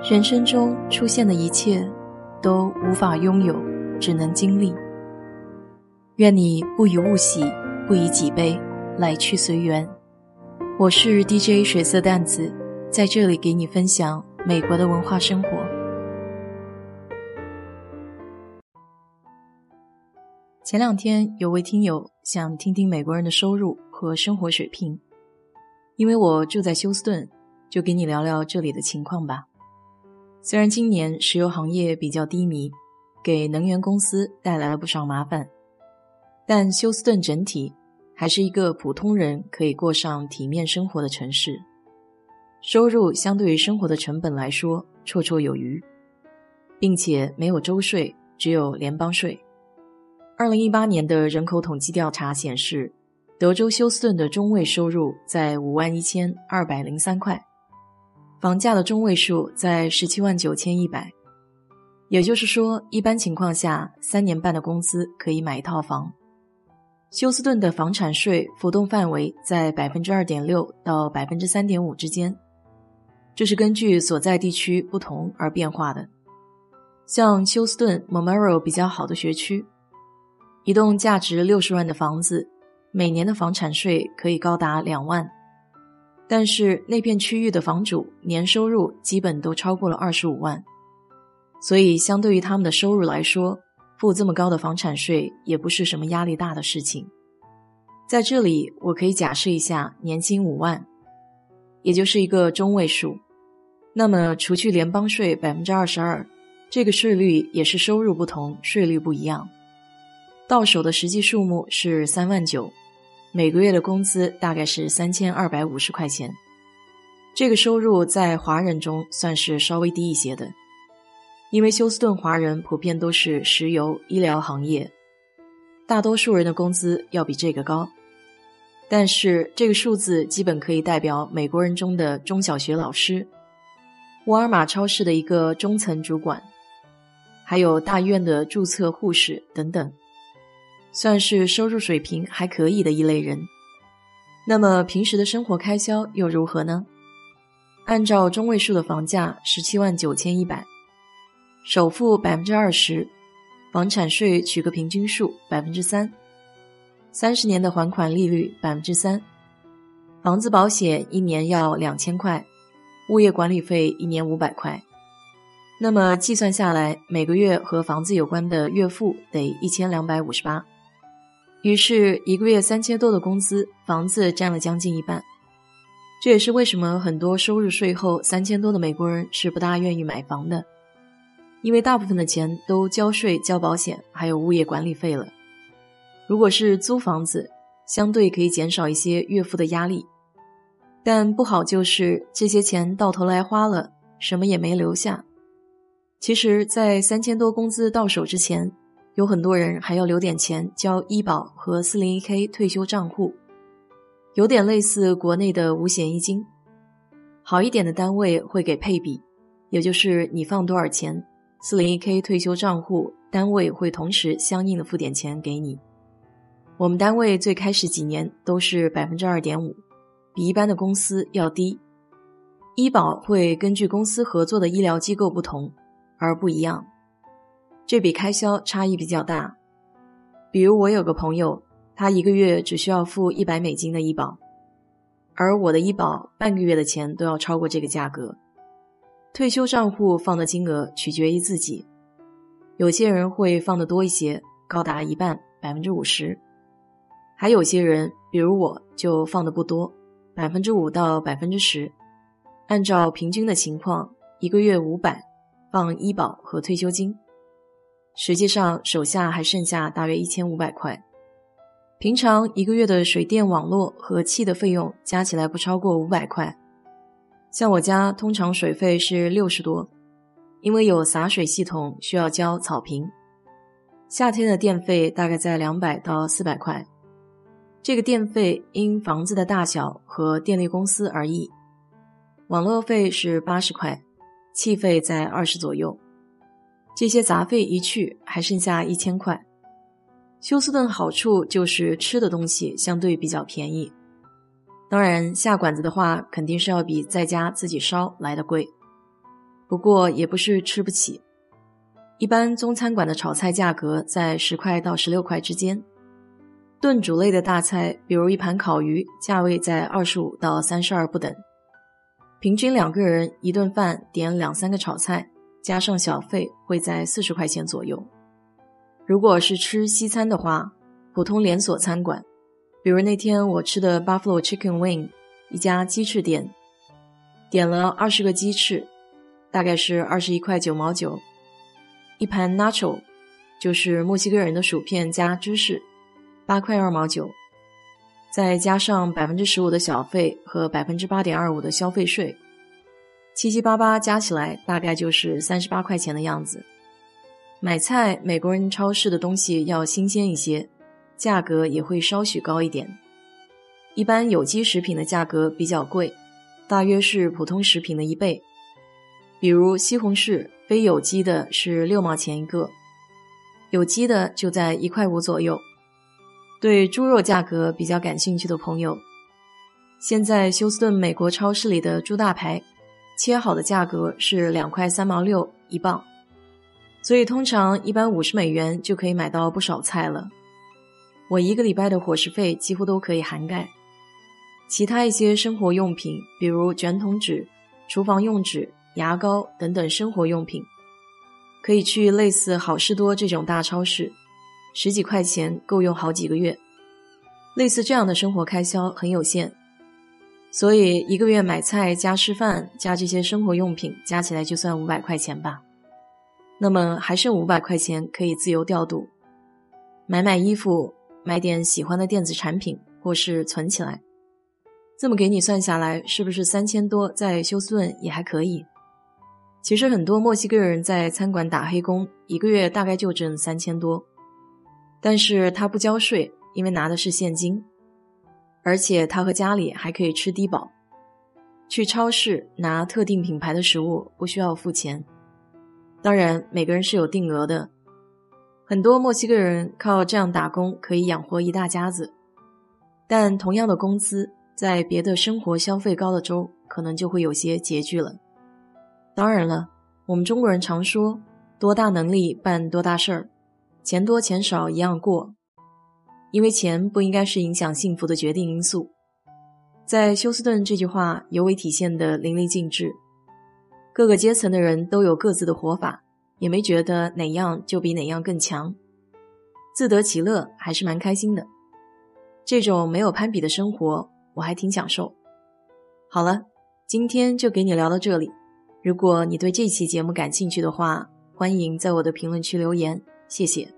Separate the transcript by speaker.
Speaker 1: 人生中出现的一切，都无法拥有，只能经历。愿你不以物喜，不以己悲，来去随缘。我是 DJ 水色淡子，在这里给你分享美国的文化生活。前两天有位听友想听听美国人的收入和生活水平，因为我住在休斯顿，就给你聊聊这里的情况吧。虽然今年石油行业比较低迷，给能源公司带来了不少麻烦，但休斯顿整体还是一个普通人可以过上体面生活的城市。收入相对于生活的成本来说绰绰有余，并且没有州税，只有联邦税。二零一八年的人口统计调查显示，德州休斯顿的中位收入在五万一千二百零三块。房价的中位数在十七万九千一百，也就是说，一般情况下，三年半的工资可以买一套房。休斯顿的房产税浮动范围在百分之二点六到百分之三点五之间，这是根据所在地区不同而变化的。像休斯顿 Memorial 比较好的学区，一栋价值六十万的房子，每年的房产税可以高达两万。但是那片区域的房主年收入基本都超过了二十五万，所以相对于他们的收入来说，付这么高的房产税也不是什么压力大的事情。在这里，我可以假设一下年薪五万，也就是一个中位数。那么除去联邦税百分之二十二，这个税率也是收入不同，税率不一样。到手的实际数目是三万九。每个月的工资大概是三千二百五十块钱，这个收入在华人中算是稍微低一些的，因为休斯顿华人普遍都是石油、医疗行业，大多数人的工资要比这个高。但是这个数字基本可以代表美国人中的中小学老师、沃尔玛超市的一个中层主管，还有大医院的注册护士等等。算是收入水平还可以的一类人，那么平时的生活开销又如何呢？按照中位数的房价十七万九千一百，首付百分之二十，房产税取个平均数百分之三，三十年的还款利率百分之三，房子保险一年要两千块，物业管理费一年五百块，那么计算下来，每个月和房子有关的月付得一千两百五十八。于是，一个月三千多的工资，房子占了将近一半。这也是为什么很多收入税后三千多的美国人是不大愿意买房的，因为大部分的钱都交税、交保险，还有物业管理费了。如果是租房子，相对可以减少一些月付的压力，但不好就是这些钱到头来花了，什么也没留下。其实，在三千多工资到手之前。有很多人还要留点钱交医保和四零一 k 退休账户，有点类似国内的五险一金。好一点的单位会给配比，也就是你放多少钱，四零一 k 退休账户单位会同时相应的付点钱给你。我们单位最开始几年都是百分之二点五，比一般的公司要低。医保会根据公司合作的医疗机构不同而不一样。这笔开销差异比较大，比如我有个朋友，他一个月只需要付一百美金的医保，而我的医保半个月的钱都要超过这个价格。退休账户放的金额取决于自己，有些人会放的多一些，高达一半，百分之五十；还有些人，比如我就放的不多，百分之五到百分之十。按照平均的情况，一个月五百，放医保和退休金。实际上，手下还剩下大约一千五百块。平常一个月的水电网络和气的费用加起来不超过五百块。像我家通常水费是六十多，因为有洒水系统需要交草坪。夏天的电费大概在两百到四百块。这个电费因房子的大小和电力公司而异。网络费是八十块，气费在二十左右。这些杂费一去，还剩下一千块。休斯顿好处就是吃的东西相对比较便宜，当然下馆子的话，肯定是要比在家自己烧来的贵。不过也不是吃不起。一般中餐馆的炒菜价格在十块到十六块之间，炖煮类的大菜，比如一盘烤鱼，价位在二十五到三十二不等。平均两个人一顿饭点两三个炒菜，加上小费会在四十块钱左右。如果是吃西餐的话，普通连锁餐馆，比如那天我吃的 Buffalo Chicken Wing，一家鸡翅店，点了二十个鸡翅，大概是二十一块九毛九。一盘 Nacho，就是墨西哥人的薯片加芝士，八块二毛九。再加上百分之十五的小费和百分之八点二五的消费税，七七八八加起来大概就是三十八块钱的样子。买菜，美国人超市的东西要新鲜一些，价格也会稍许高一点。一般有机食品的价格比较贵，大约是普通食品的一倍。比如西红柿，非有机的是六毛钱一个，有机的就在一块五左右。对猪肉价格比较感兴趣的朋友，现在休斯顿美国超市里的猪大排，切好的价格是两块三毛六一磅，所以通常一般五十美元就可以买到不少菜了。我一个礼拜的伙食费几乎都可以涵盖。其他一些生活用品，比如卷筒纸、厨房用纸、牙膏等等生活用品，可以去类似好事多这种大超市。十几块钱够用好几个月，类似这样的生活开销很有限，所以一个月买菜加吃饭加这些生活用品加起来就算五百块钱吧。那么还剩五百块钱可以自由调度，买买衣服，买点喜欢的电子产品，或是存起来。这么给你算下来，是不是三千多在休斯顿也还可以？其实很多墨西哥人在餐馆打黑工，一个月大概就挣三千多。但是他不交税，因为拿的是现金，而且他和家里还可以吃低保。去超市拿特定品牌的食物不需要付钱，当然每个人是有定额的。很多墨西哥人靠这样打工可以养活一大家子，但同样的工资，在别的生活消费高的州可能就会有些拮据了。当然了，我们中国人常说“多大能力办多大事儿”。钱多钱少一样过，因为钱不应该是影响幸福的决定因素。在休斯顿这句话尤为体现的淋漓尽致。各个阶层的人都有各自的活法，也没觉得哪样就比哪样更强，自得其乐还是蛮开心的。这种没有攀比的生活，我还挺享受。好了，今天就给你聊到这里。如果你对这期节目感兴趣的话，欢迎在我的评论区留言，谢谢。